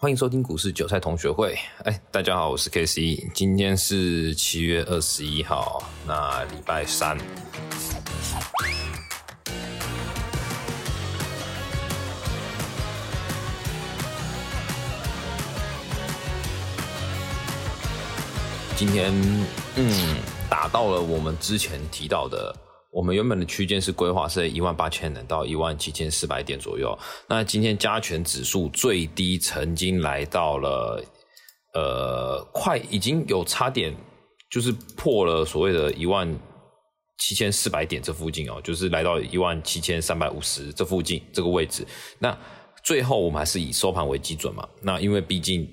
欢迎收听股市韭菜同学会。哎，大家好，我是 K C。今天是七月二十一号，那礼拜三。今天，嗯，打到了我们之前提到的。我们原本的区间是规划是在一万八千点到一万七千四百点左右。那今天加权指数最低曾经来到了，呃，快已经有差点就是破了所谓的一万七千四百点这附近哦，就是来到一万七千三百五十这附近这个位置。那最后我们还是以收盘为基准嘛。那因为毕竟。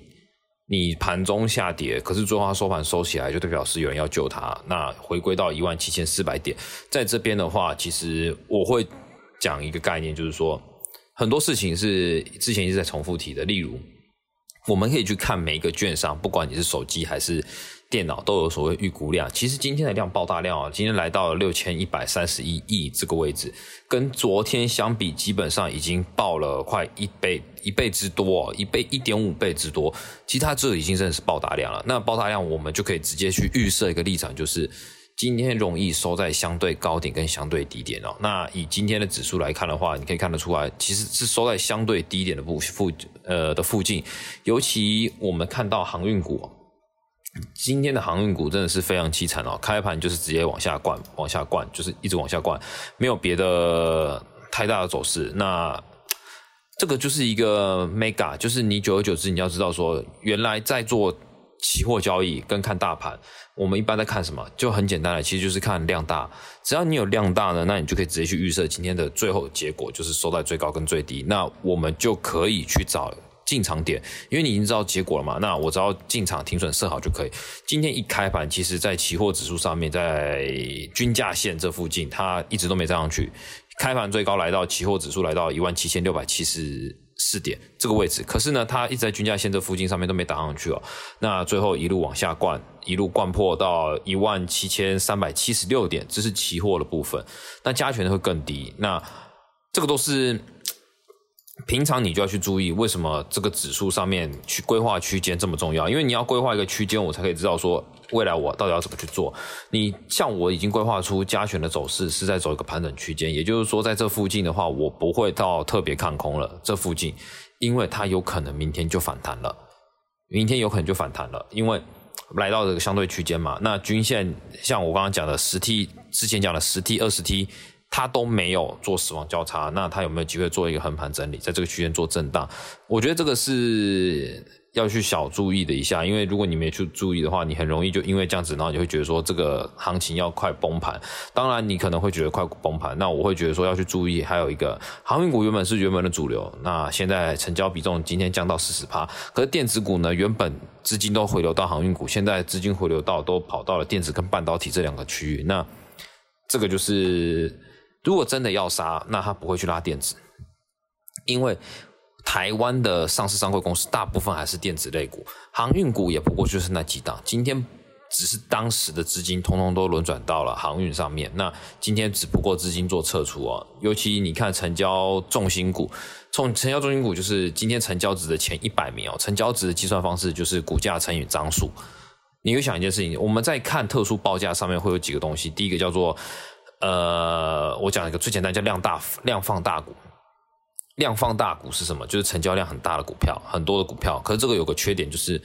你盘中下跌，可是最后它收盘收起来，就代表是有人要救它。那回归到一万七千四百点，在这边的话，其实我会讲一个概念，就是说很多事情是之前一直在重复提的，例如我们可以去看每一个券商，不管你是手机还是。电脑都有所谓预估量，其实今天的量爆大量啊，今天来到了六千一百三十一亿这个位置，跟昨天相比，基本上已经爆了快一倍一倍之多，一倍一点五倍之多。其实它这已经真的是爆大量了。那爆大量，我们就可以直接去预设一个立场，就是今天容易收在相对高点跟相对低点哦。那以今天的指数来看的话，你可以看得出来，其实是收在相对低点的附附呃的附近，尤其我们看到航运股。今天的航运股真的是非常凄惨哦，开盘就是直接往下灌，往下灌，就是一直往下灌，没有别的太大的走势。那这个就是一个 mega，就是你久而久之，你要知道说，原来在做期货交易跟看大盘，我们一般在看什么？就很简单的，其实就是看量大。只要你有量大呢，那你就可以直接去预设今天的最后结果，就是收在最高跟最低。那我们就可以去找。进场点，因为你已经知道结果了嘛，那我只要进场停损设好就可以。今天一开盘，其实在期货指数上面，在均价线这附近，它一直都没站上去。开盘最高来到期货指数来到一万七千六百七十四点这个位置，可是呢，它一直在均价线这附近上面都没打上去哦。那最后一路往下灌，一路灌破到一万七千三百七十六点，这是期货的部分。那加权会更低，那这个都是。平常你就要去注意，为什么这个指数上面去规划区间这么重要？因为你要规划一个区间，我才可以知道说未来我到底要怎么去做。你像我已经规划出加权的走势是在走一个盘整区间，也就是说在这附近的话，我不会到特别看空了。这附近，因为它有可能明天就反弹了，明天有可能就反弹了，因为来到这个相对区间嘛。那均线像我刚刚讲的十 T，之前讲的十 T、二十 T。它都没有做死亡交叉，那它有没有机会做一个横盘整理，在这个区间做震荡？我觉得这个是要去小注意的一下，因为如果你没去注意的话，你很容易就因为这样子，然后你会觉得说这个行情要快崩盘。当然，你可能会觉得快崩盘，那我会觉得说要去注意。还有一个航运股原本是原本的主流，那现在成交比重今天降到四十趴，可是电子股呢，原本资金都回流到航运股，现在资金回流到都跑到了电子跟半导体这两个区域，那这个就是。如果真的要杀，那他不会去拉电子，因为台湾的上市商会公司大部分还是电子类股，航运股也不过就是那几档。今天只是当时的资金通通都轮转到了航运上面，那今天只不过资金做撤出哦。尤其你看成交重心股，从成交重心股就是今天成交值的前一百名哦，成交值的计算方式就是股价乘以张数。你会想一件事情，我们在看特殊报价上面会有几个东西，第一个叫做。呃，我讲一个最简单，叫量大量放大股。量放大股是什么？就是成交量很大的股票，很多的股票。可是这个有个缺点，就是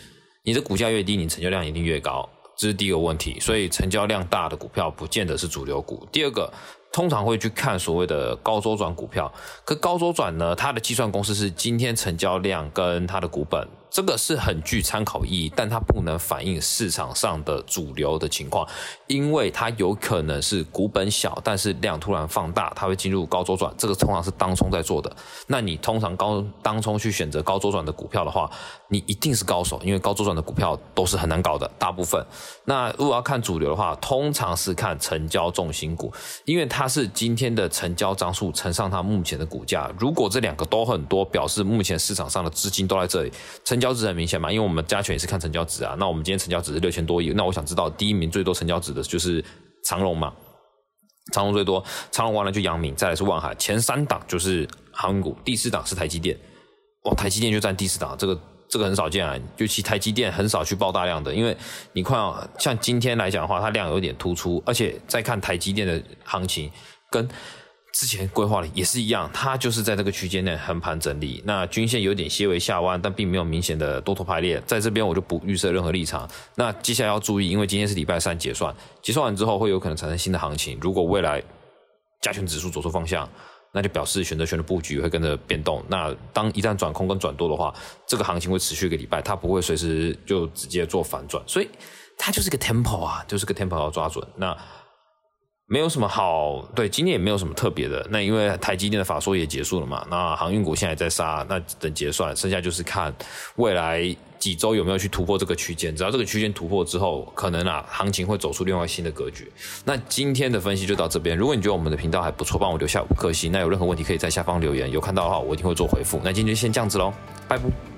你的股价越低，你成交量一定越高，这是第一个问题。所以成交量大的股票不见得是主流股。第二个，通常会去看所谓的高周转股票。可高周转呢，它的计算公式是今天成交量跟它的股本。这个是很具参考意义，但它不能反映市场上的主流的情况，因为它有可能是股本小，但是量突然放大，它会进入高周转。这个通常是当冲在做的。那你通常高当冲去选择高周转的股票的话，你一定是高手，因为高周转的股票都是很难搞的，大部分。那如果要看主流的话，通常是看成交重心股，因为它是今天的成交张数乘上它目前的股价。如果这两个都很多，表示目前市场上的资金都在这里，成。成交值很明显嘛，因为我们加权也是看成交值啊。那我们今天成交值是六千多亿，那我想知道第一名最多成交值的就是长隆嘛？长隆最多，长隆完了就阳明，再来是万海，前三档就是航运股，第四档是台积电。哇，台积电就占第四档，这个这个很少见啊，尤其台积电很少去爆大量的，因为你看啊，像今天来讲的话，它量有点突出，而且再看台积电的行情，跟之前规划的也是一样，它就是在这个区间内横盘整理，那均线有点些微下弯，但并没有明显的多头排列，在这边我就不预设任何立场。那接下来要注意，因为今天是礼拜三结算，结算完之后会有可能产生新的行情，如果未来加权指数走出方向。那就表示选择权的布局会跟着变动。那当一旦转空跟转多的话，这个行情会持续一个礼拜，它不会随时就直接做反转，所以它就是个 tempo 啊，就是个 tempo 要抓准。那没有什么好，对，今天也没有什么特别的。那因为台积电的法说也结束了嘛，那航运股现在在杀，那等结算，剩下就是看未来。几周有没有去突破这个区间？只要这个区间突破之后，可能啊，行情会走出另外新的格局。那今天的分析就到这边。如果你觉得我们的频道还不错，帮我留下五颗星。那有任何问题可以在下方留言，有看到的话我一定会做回复。那今天就先这样子喽，拜拜。